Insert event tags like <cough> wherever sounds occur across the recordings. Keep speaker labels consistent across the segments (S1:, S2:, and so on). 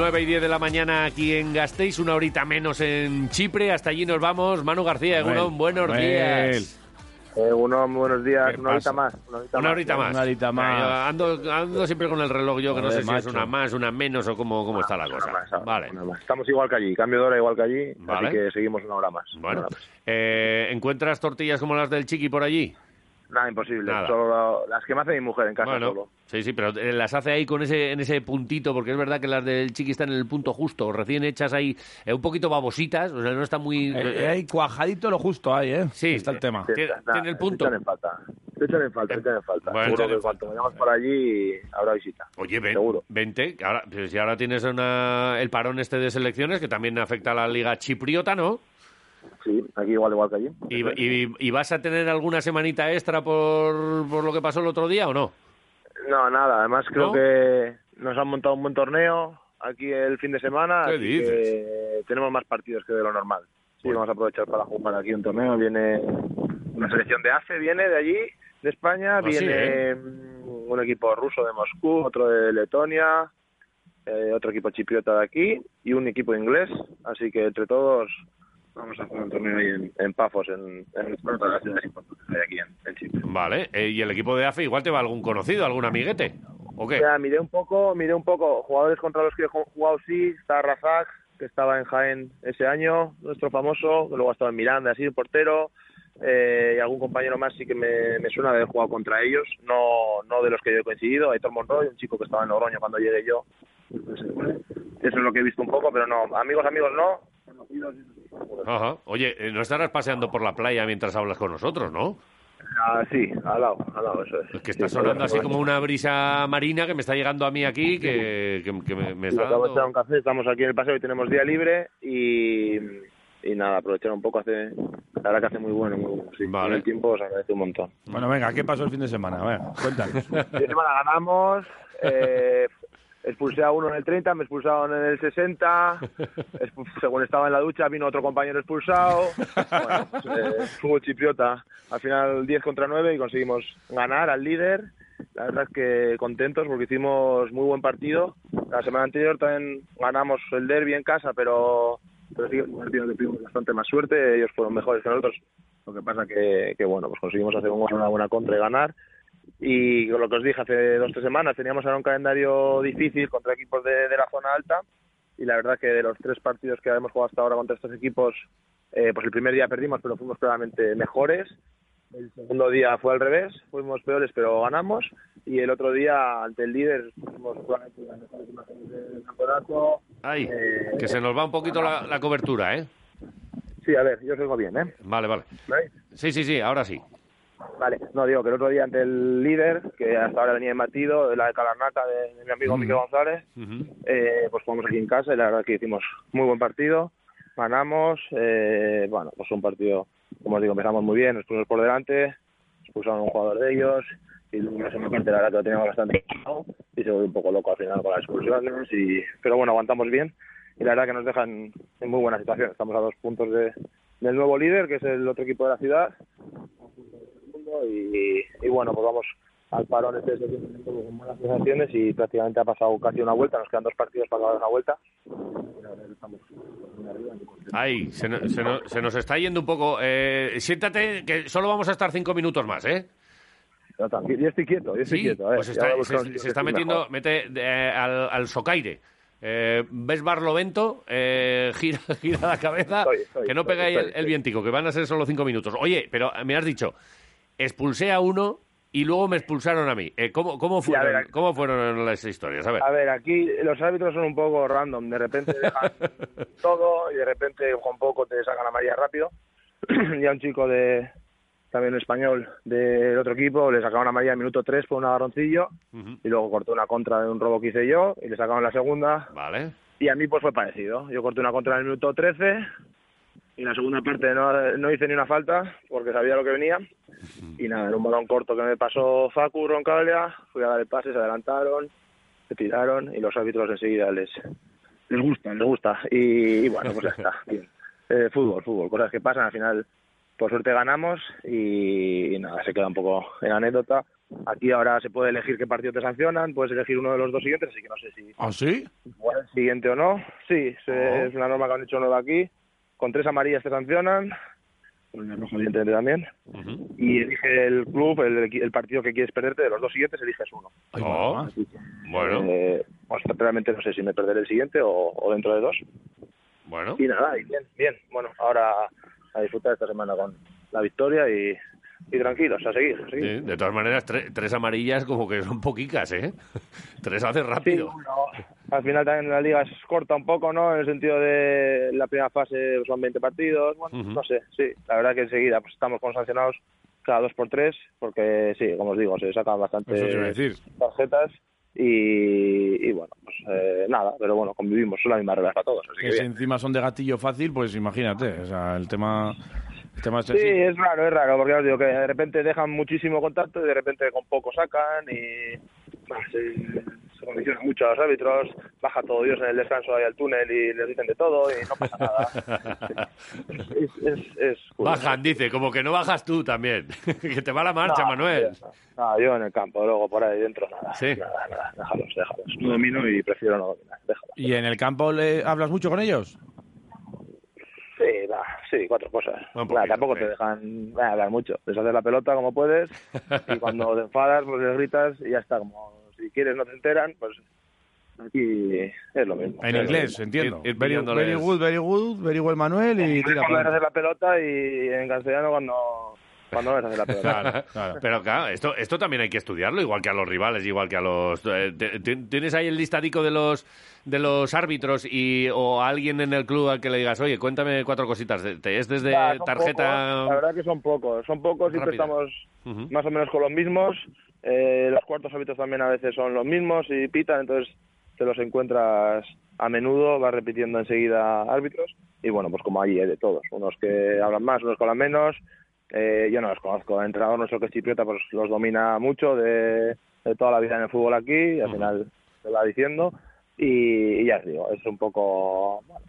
S1: 9 y 10 de la mañana aquí en Gasteiz, una horita menos en Chipre. Hasta allí nos vamos. Manu García, Egunon, buenos días.
S2: Eh, uno, buenos días,
S3: ¿Qué
S2: una horita más. Una horita
S1: Una
S2: más.
S1: horita más.
S3: Una horita más.
S1: Ando, ando siempre con el reloj yo, que no sé si es una más, una menos o cómo, cómo está la cosa.
S2: más,
S1: Vale.
S2: Estamos igual que allí, cambio de hora igual que allí,
S1: Vale.
S2: así que seguimos una hora más.
S1: Bueno,
S2: Una hora más.
S1: eh, ¿encuentras tortillas como las del Chiqui por allí?
S2: Nada, imposible.
S1: Nada.
S2: Solo las que me hace mi mujer en casa
S1: Bueno,
S2: solo.
S1: sí, sí, pero eh, las hace ahí con ese, en ese puntito, porque es verdad que las del Chiqui están en el punto justo, recién hechas ahí, eh, un poquito babositas, o sea, no está muy...
S3: Eh, eh, hay cuajadito lo justo ahí, ¿eh?
S1: Sí.
S3: Está el tema.
S2: Sí,
S1: Tiene-
S2: está-
S1: tiene el punto.
S2: Echan en falta. Echan en falta, echan en falta.
S1: Bueno,
S2: Seguro
S1: echan en
S2: que cuando vayamos por allí habrá visita.
S1: Oye, ven,
S2: Seguro.
S1: vente, que ahora, si ahora tienes una, el parón este de selecciones, que también afecta a la liga chipriota, ¿no?
S2: Sí, aquí igual igual que allí.
S1: ¿Y, y- y vas a tener alguna semanita extra por, por lo que pasó el otro día o no?
S2: No, nada. Además creo
S1: ¿No?
S2: que nos han montado un buen torneo aquí el fin de semana.
S1: ¿Qué
S2: así
S1: dices?
S2: que tenemos más partidos que de lo normal. Sí, vamos a aprovechar para jugar aquí un torneo. Viene una selección de AFE, viene de allí, de España.
S1: Ah, sí,
S2: viene
S1: ¿eh?
S2: un equipo ruso de Moscú, otro de Letonia, eh, otro equipo chipriota de aquí y un equipo inglés. Así que entre todos vamos a jugar un torneo ahí en, en Pafos, en, en otra de las ciudades importantes que hay aquí en, en Chipre.
S1: Vale, eh, y el equipo de AFE igual te va algún conocido, algún amiguete, ¿o qué?
S2: Ya, miré un poco, miré un poco. Jugadores contra los que he ju- jugado sí, está Razak, que estaba en Jaén ese año, nuestro famoso, que luego ha estado en Miranda, así, el portero. eh, y algún compañero más sí que me, me suena de haber jugado contra ellos, no, no de los que yo he coincidido. Aitor Monroy, un chico que estaba en Logroño cuando llegué yo. Eso es lo que he visto un poco, pero no, amigos, amigos no. Conocidos,
S1: Ajá. Oye, eh, no estarás paseando por la playa mientras hablas con nosotros, ¿no?
S2: Ah, sí, al lado, al lado, eso es.
S1: Es que está
S2: Sí,
S1: sonando así como una brisa marina que me está llegando a mí aquí, que, que- que me, me está
S2: Acabo de echar un
S1: dando...
S2: café, estamos aquí en el paseo y tenemos día libre y, y nada, aprovechar un poco, hace, la verdad que hace muy bueno, muy bueno. Sí,
S1: Vale.
S2: El tiempo os agradece un montón.
S3: Bueno, venga, ¿qué pasó el fin de semana? A ver, cuéntanos. <laughs>
S2: Esta semana ganamos, eh, expulsé a uno en el 30, me expulsaron en el 60, <laughs> expu- según estaba en la ducha vino otro compañero expulsado, bueno, pues, eh, fútbol chipriota, al final 10 contra 9 y conseguimos ganar al líder, la verdad es que contentos porque hicimos muy buen partido, la semana anterior también ganamos el derby en casa, pero, pero sí un partido que tuvimos bastante más suerte, ellos fueron mejores que nosotros, lo que pasa que, que bueno, pues conseguimos hacer una buena contra y ganar, y lo que os dije hace dos o tres semanas, teníamos ahora un calendario difícil contra equipos de, de la zona alta y la verdad que de los tres partidos que hemos jugado hasta ahora contra estos equipos, eh, pues el primer día perdimos, pero fuimos claramente mejores. El segundo día fue al revés, fuimos peores, pero ganamos. Y el otro día, ante el líder, fuimos claramente las mejores imágenes del campeonato.
S1: Ay,
S2: Eh,
S1: que se nos va un poquito la, la cobertura, ¿eh?
S2: Sí, a ver, yo os oigo bien, ¿eh?
S1: Vale, vale. Sí, sí, sí, ahora sí.
S2: Vale, no digo que el otro día ante el líder, que hasta ahora venía embatido, de la de Calarnata de, de mi amigo Miguel González, eh, pues jugamos aquí en casa y la verdad que hicimos muy buen partido, ganamos, eh, bueno, pues un partido, como os digo, empezamos muy bien, nos pusimos por delante, expulsaron a un jugador de ellos y la segunda parte la verdad que lo teníamos bastante y se volvió un poco loco al final con las expulsiones, y, pero bueno, aguantamos bien y la verdad que nos dejan en muy buena situación, estamos a dos puntos de, del nuevo líder, que es el otro equipo de la ciudad, mundo y, y bueno, pues vamos al parón este de septiembre con buenas sensaciones y prácticamente ha pasado casi una vuelta, nos quedan dos partidos para dar una vuelta.
S1: Ay, se, no- se no- se nos está yendo un poco. Eh, siéntate, que solo vamos a estar cinco minutos más, ¿eh?
S2: No, yo estoy quieto, yo estoy
S1: Sí,
S2: quieto. ver,
S1: pues está- se, se está metiendo, mete eh, al, al socaire. Eh, ¿Ves Barlovento? Eh, <laughs> gira, gira la cabeza,
S2: Estoy, estoy,
S1: que no
S2: estoy, estoy,
S1: el, el vientico, que van a ser solo cinco minutos. Oye, pero me has dicho, expulsé a uno y luego me expulsaron a mí. Eh, ¿cómo, cómo,
S2: Sí,
S1: fueron,
S2: ver,
S1: ¿Cómo fueron las historias? A ver.
S2: A ver, aquí los árbitros son un poco random, de repente <laughs> dejan todo y de repente con poco te sacan a María rápido. <clears throat> y a un chico de también español del otro equipo le sacaron a María en minuto 3 por un agarroncillo y luego cortó una contra de un robo que hice yo y le sacaron la segunda
S1: Vale.
S2: Y a mí pues fue parecido. Yo corté una contra en el minuto 13 y en la segunda parte no, no hice ni una falta porque sabía lo que venía. Y nada, en un balón corto que me pasó Facu Roncaglia, fui a dar el pase, se adelantaron, se tiraron y los árbitros enseguida les, les gusta, les gusta. Y, y bueno, pues ya está. <laughs> Bien. Eh, fútbol, fútbol, cosas que pasan. Al final, por suerte ganamos y, y nada, se queda un poco en anécdota. Aquí ahora se puede elegir qué partido te sancionan, puedes elegir uno de los dos siguientes, así que no sé si
S3: ¿Ah, sí?
S2: igual jugar el siguiente o no. Sí, se-
S1: Oh.
S2: es una norma que han hecho nueva aquí. Con tres amarillas te sancionan, con una roja evidentemente también. Y elige el club, el, partido que quieres perderte, de los dos siguientes eliges uno.
S1: Oh, bueno,
S2: Eh, pues realmente no sé si me perderé el siguiente o, o dentro de dos.
S1: bueno.
S2: Y nada, y bien, bien. Bueno, ahora a disfrutar esta semana con la victoria y, y tranquilos, a seguir, a seguir.
S1: Sí, de todas maneras, tre- tres amarillas como que son poquicas, ¿eh? <laughs> tres hace
S2: Sí,
S1: rápido.
S2: Al final también la liga es corta un poco, ¿no? En el sentido de la primera fase son 20 partidos, bueno, no sé, sí, la verdad que enseguida pues estamos con sancionados cada dos por tres, porque sí, como os digo, se sacan bastante
S3: Eso te iba a decir.
S2: tarjetas y, y bueno, pues eh, nada, pero bueno, convivimos, son las mismas reglas para todos, así que
S3: Que si
S2: bien.
S3: encima son de gatillo fácil, pues imagínate. O sea, el tema, el tema es
S2: Sí,
S3: así.
S2: es raro, es raro, porque os digo que de repente dejan muchísimo contacto y de repente con poco sacan y bueno, condiciona mucho a los árbitros, baja todo Dios en el descanso ahí al túnel y les dicen de todo y no pasa nada. <laughs> es, es, es.
S1: Bajan, dice, como que no bajas tú también. <laughs> que te va la marcha,
S2: No,
S1: Manuel.
S2: No, yo en el campo, luego por ahí dentro nada.
S1: Sí.
S2: Nada, nada, déjalos, déjalos. No domino y prefiero no dominar, déjalos.
S3: ¿Y en el campo le hablas mucho con ellos?
S2: Sí, va, sí, cuatro cosas.
S1: Poquito,
S2: tampoco
S1: sí.
S2: te dejan nada, hablar mucho. Les haces la pelota como puedes y cuando te enfadas pues les gritas y ya está. Como si quieres no te enteran, pues aquí es lo mismo.
S3: En inglés,
S2: mismo.
S3: entiendo.
S1: Ir- ir
S3: very, very good, very good, very well Manuel y tira
S2: Cuando
S3: para
S2: haces la pelota y en castellano cuando, cuando les haces la pelota.
S3: Claro, claro.
S1: Pero claro, esto, esto también hay que estudiarlo, igual que a los rivales, igual que a los... eh, ¿Tienes ahí el listadico de los de los árbitros y o alguien en el club al que le digas, oye, cuéntame cuatro cositas? ¿Te- ¿Es desde
S2: Ya,
S1: tarjeta...?
S2: pocos, la verdad que son pocos. Son pocos, siempre
S1: Rápida.
S2: estamos más o menos con los mismos. Eh, los cuartos hábitos también a veces son los mismos y pitan, entonces te los encuentras a menudo, vas repitiendo enseguida árbitros. Y bueno, pues como allí hay de todos. Unos que hablan más, unos que hablan menos. Eh, yo no los conozco. El entrenador nuestro que es chipriota pues los domina mucho de, de toda la vida en el fútbol aquí y al final te va diciendo. Y, y ya os digo, es un poco... bueno,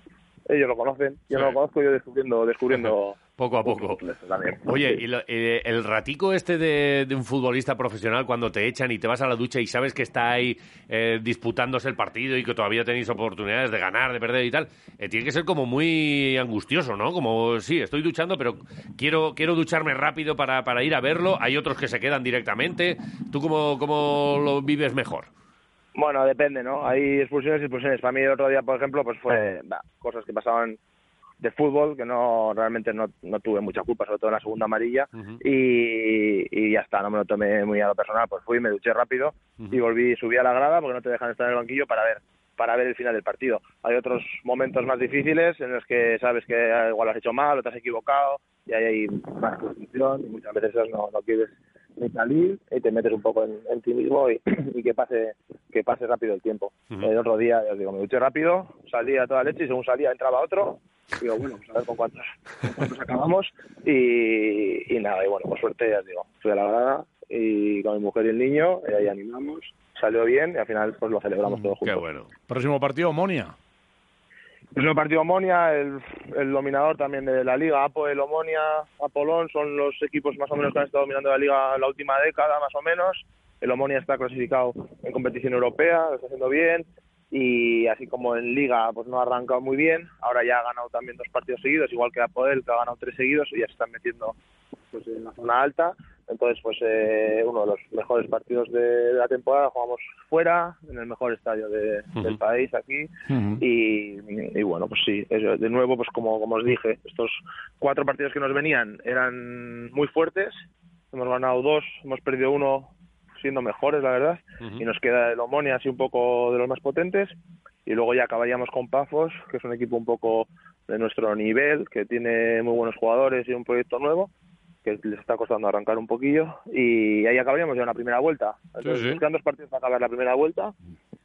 S2: ellos lo conocen, yo
S1: Sí.
S2: no lo conozco, yo descubriendo, descubriendo <laughs>
S1: Poco a poco.
S2: también.
S1: Oye, y lo- eh, el ratico este de, de un futbolista profesional cuando te echan y te vas a la ducha y sabes que está ahí eh, disputándose el partido y que todavía tenéis oportunidades de ganar, de perder y tal, eh, tiene que ser como muy angustioso, ¿no? Como, sí, estoy duchando, pero quiero, quiero ducharme rápido para, para ir a verlo. Hay otros que se quedan directamente. ¿Tú cómo, cómo lo vives mejor?
S2: Bueno, depende, ¿no? Hay expulsiones y expulsiones. Para mí el otro día, por ejemplo, pues fue bah, cosas que pasaban de fútbol que no realmente no, no tuve mucha culpa, sobre todo en la segunda amarilla y, y ya está, no me lo tomé muy a lo personal, pues fui, me duché rápido y volví, subí a la grada porque no te dejan estar en el banquillo para ver para ver el final del partido. Hay otros momentos más difíciles en los que sabes que igual lo has hecho mal o te has equivocado y ahí hay más frustración y muchas veces no, no quieres ni salir y te metes un poco en, en ti mismo y, <clears throat> y que pase que pase rápido el tiempo. El otro día, ya os digo, me duché rápido, salí a toda leche y según salía entraba otro. Digo, bueno, pues a ver con cuántos, con cuántos acabamos. Y, y nada, y bueno, por suerte, ya os digo, fui a la grada y con mi mujer y el niño, y ahí animamos, salió bien y al final pues lo celebramos todos
S1: Qué
S2: juntos.
S1: bueno.
S3: Próximo partido, Monia.
S2: El partido Omonia, el, el dominador también de la liga, Apoel, Omonia, Apolón, son los equipos más o menos que han estado dominando la liga la última década, más o menos. El Omonia está clasificado en competición europea, lo está haciendo bien, y así como en liga pues no ha arrancado muy bien, ahora ya ha ganado también dos partidos seguidos, igual que Apoel, que ha ganado tres seguidos, y ya se están metiendo pues en la zona alta. Entonces, pues eh, uno de los mejores partidos de la temporada jugamos fuera, en el mejor estadio de- del país, aquí, y, y bueno, pues sí, eso, de nuevo, pues como, como os dije, estos cuatro partidos que nos venían eran muy fuertes, hemos ganado dos, hemos perdido uno siendo mejores, la verdad, y nos queda el Omonia así un poco de los más potentes, y luego ya acabaríamos con Pafos, que es un equipo un poco de nuestro nivel, que tiene muy buenos jugadores y un proyecto nuevo, que les está costando arrancar un poquillo, y ahí acabaríamos ya una primera vuelta. Entonces,
S1: sí.
S2: nos quedan dos partidos para acabar la primera vuelta,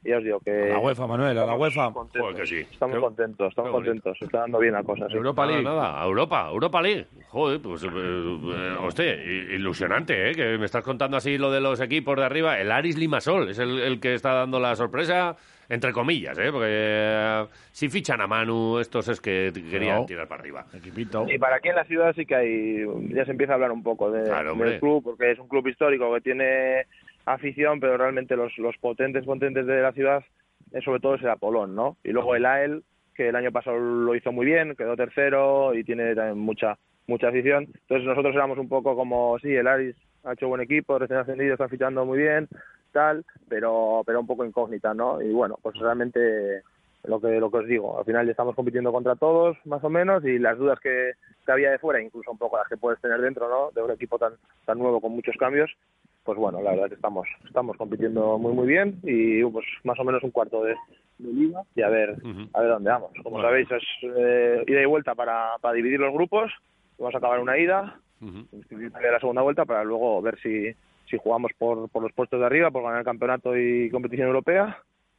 S2: ya os digo que...
S3: A la UEFA, Manuel, a la UEFA.
S2: Contentos.
S1: Joder, que sí.
S2: Estamos
S1: Qué-
S2: contentos, estamos
S1: bonito.
S2: contentos. Se está dando bien la cosa. sí.
S3: Europa League.
S1: nada, Europa, Europa League. Joder, pues, eh, eh, hostia, i- ilusionante, ¿eh? Que me estás contando así lo de los equipos de arriba. El Aris Limasol es el, el que está dando la sorpresa, entre comillas, ¿eh? Porque eh, si fichan a Manu, estos es que querían
S3: No.
S1: tirar para arriba.
S3: Equipito.
S2: Y para aquí en la ciudad sí que hay, ya se empieza a hablar un poco de,
S1: Claro, hombre.
S2: del club, porque es un club histórico que tiene afición, pero realmente los, los potentes potentes de la ciudad eh, sobre todo es el Apolón, ¿no? Y luego el AEL, que el año pasado lo hizo muy bien, quedó tercero y tiene también mucha mucha afición. Entonces nosotros éramos un poco como, sí, el Aris ha hecho buen equipo, recién ascendido, están fichando muy bien, tal, pero pero un poco incógnita, ¿no? Y bueno, pues realmente lo que lo que os digo, al final estamos compitiendo contra todos, más o menos, y las dudas que, que había de fuera, incluso un poco las que puedes tener dentro, ¿no? De un equipo tan tan nuevo con muchos cambios, pues bueno, la verdad que estamos estamos compitiendo muy muy bien y pues más o menos un cuarto de, de liga y a ver a ver dónde vamos. Como
S1: Bueno.
S2: sabéis es eh, ida y vuelta para, para dividir los grupos, vamos a acabar una ida, también la segunda vuelta para luego ver si si jugamos por, por los puestos de arriba, por ganar el campeonato y competición europea,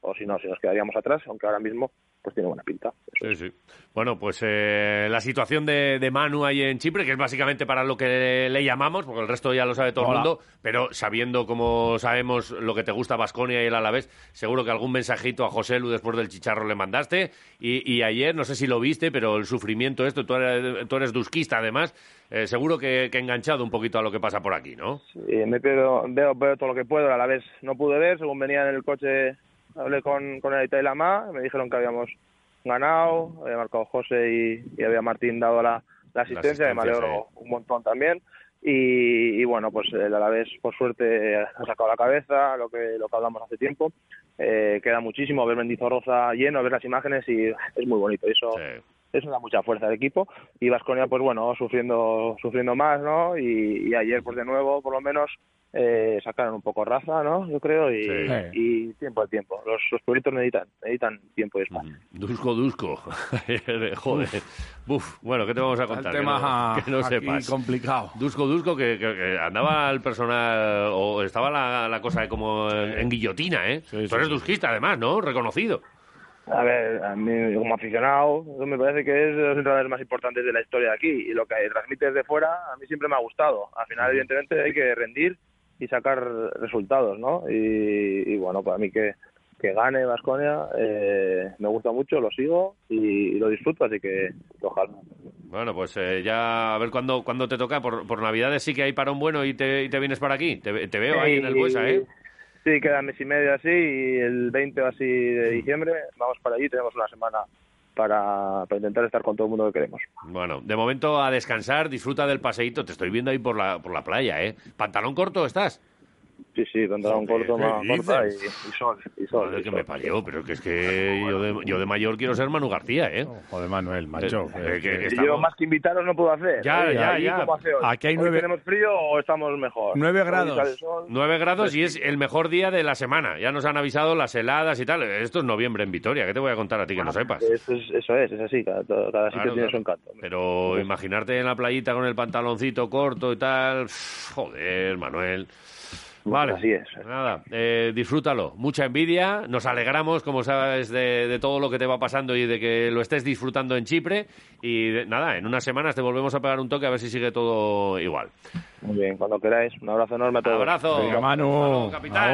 S2: o si no, si nos quedaríamos atrás, aunque ahora mismo pues tiene buena pinta. Eso
S1: Sí, sí. Bueno, pues eh, la situación de, de Manu ahí en Chipre, que es básicamente para lo que le, llamamos, porque el resto ya lo sabe todo el mundo, pero sabiendo como sabemos lo que te gusta Basconia y el Alavés, seguro que algún mensajito a José Lu después del chicharro le mandaste. Y, y ayer, no sé si lo viste, pero el sufrimiento esto, tú eres, tú eres dusquista además, eh, seguro que, que enganchado un poquito a lo que pasa por aquí, ¿no?
S2: Y me veo, veo todo lo que puedo, a la vez no pude ver, según venía en el coche, hablé con, con el y Lama, me dijeron que habíamos ganado, había marcado José y, y había Martín dado la, la asistencia, me alegro un montón también. Y, y bueno, pues el Alavés, por suerte, ha sacado la cabeza, lo que, lo que hablamos hace tiempo. Eh, queda muchísimo ver Mendizorroza lleno, ver las imágenes y es muy bonito. Eso,
S1: Sí.
S2: eso da mucha fuerza al equipo y Vasconia pues bueno sufriendo sufriendo más no y, y ayer pues de nuevo por lo menos eh, sacaron un poco raza no yo creo y,
S1: Sí.
S2: y tiempo al tiempo los, los pueblitos necesitan necesitan tiempo y espacio
S1: Dusco, Dusco. <laughs> Joder. Uf, bueno, ¿qué te vamos a
S3: El
S1: contar? Que
S3: tema
S1: no- que no
S3: aquí
S1: sepas.
S3: complicado.
S1: Dusko Dusko, que, que- que andaba el personal, o estaba la, la cosa de como en, en guillotina, ¿eh?
S3: Sí,
S1: Tú
S3: sí,
S1: eres
S3: sí.
S1: dusquista, además, ¿no? Reconocido.
S2: A ver, a mí como aficionado, eso me parece que es de los entrenadores más importantes de la historia de aquí y lo que transmite desde fuera a mí siempre me ha gustado. Al final, evidentemente, hay que rendir y sacar resultados, ¿no? Y, y bueno, para mí que, que gane Vasconia me gusta mucho, lo sigo y, y lo disfruto, así que ojalá.
S1: Bueno, pues eh, ya a ver cuándo, cuándo te toca. Por, por Navidades sí que hay para un bueno y te, y te vienes para aquí. Te, te veo ahí en el Buesa, ¿eh?
S2: Sí, queda mes y medio así y el 20 o así de diciembre vamos para allí, tenemos una semana para, para intentar estar con todo el mundo que queremos.
S1: Bueno, de momento a descansar, disfruta del paseíto. Te estoy viendo ahí por la, por la playa, ¿eh? ¿Pantalón corto estás?
S2: Sí, sí, pantalón
S1: Joder,
S2: corto,
S1: ¿qué
S2: más corta y, sol. Y sol
S1: Joder,
S2: y
S1: que
S2: sol.
S1: me parió, pero que es que yo de, yo de mayor quiero ser Manu García, ¿eh?
S3: Joder, Manuel, macho.
S1: Eh,
S3: que-
S1: que-
S3: que-
S1: que
S2: Y yo más que invitaros no puedo hacer.
S1: Ya,
S2: Oye,
S1: ya, ya.
S3: Aquí hay
S2: ¿Hoy
S3: nueve-
S2: tenemos frío o estamos mejor?
S3: Nueve grados.
S1: 9 grados y es el mejor día de la semana. Ya nos han avisado las heladas y tal. Esto es noviembre en Vitoria. ¿Qué te voy a contar a ti que no sepas?
S2: Eso es, eso es, es así, cada, cada sitio
S1: Claro,
S2: tiene
S1: claro.
S2: su encanto.
S1: Pero imaginarte en la playita con el pantaloncito corto y tal. Joder, Manuel. Vale.
S2: Así es.
S1: Nada, eh, disfrútalo. Mucha envidia. Nos alegramos, como sabes, de, de todo lo que te va pasando y de que lo estés disfrutando en Chipre. Y de- nada, en unas semanas te volvemos a pegar un toque a ver si sigue todo igual.
S2: Muy bien, cuando queráis. Un abrazo enorme a todos.
S1: Abrazo.
S3: Venga, Manu.
S1: Capitán.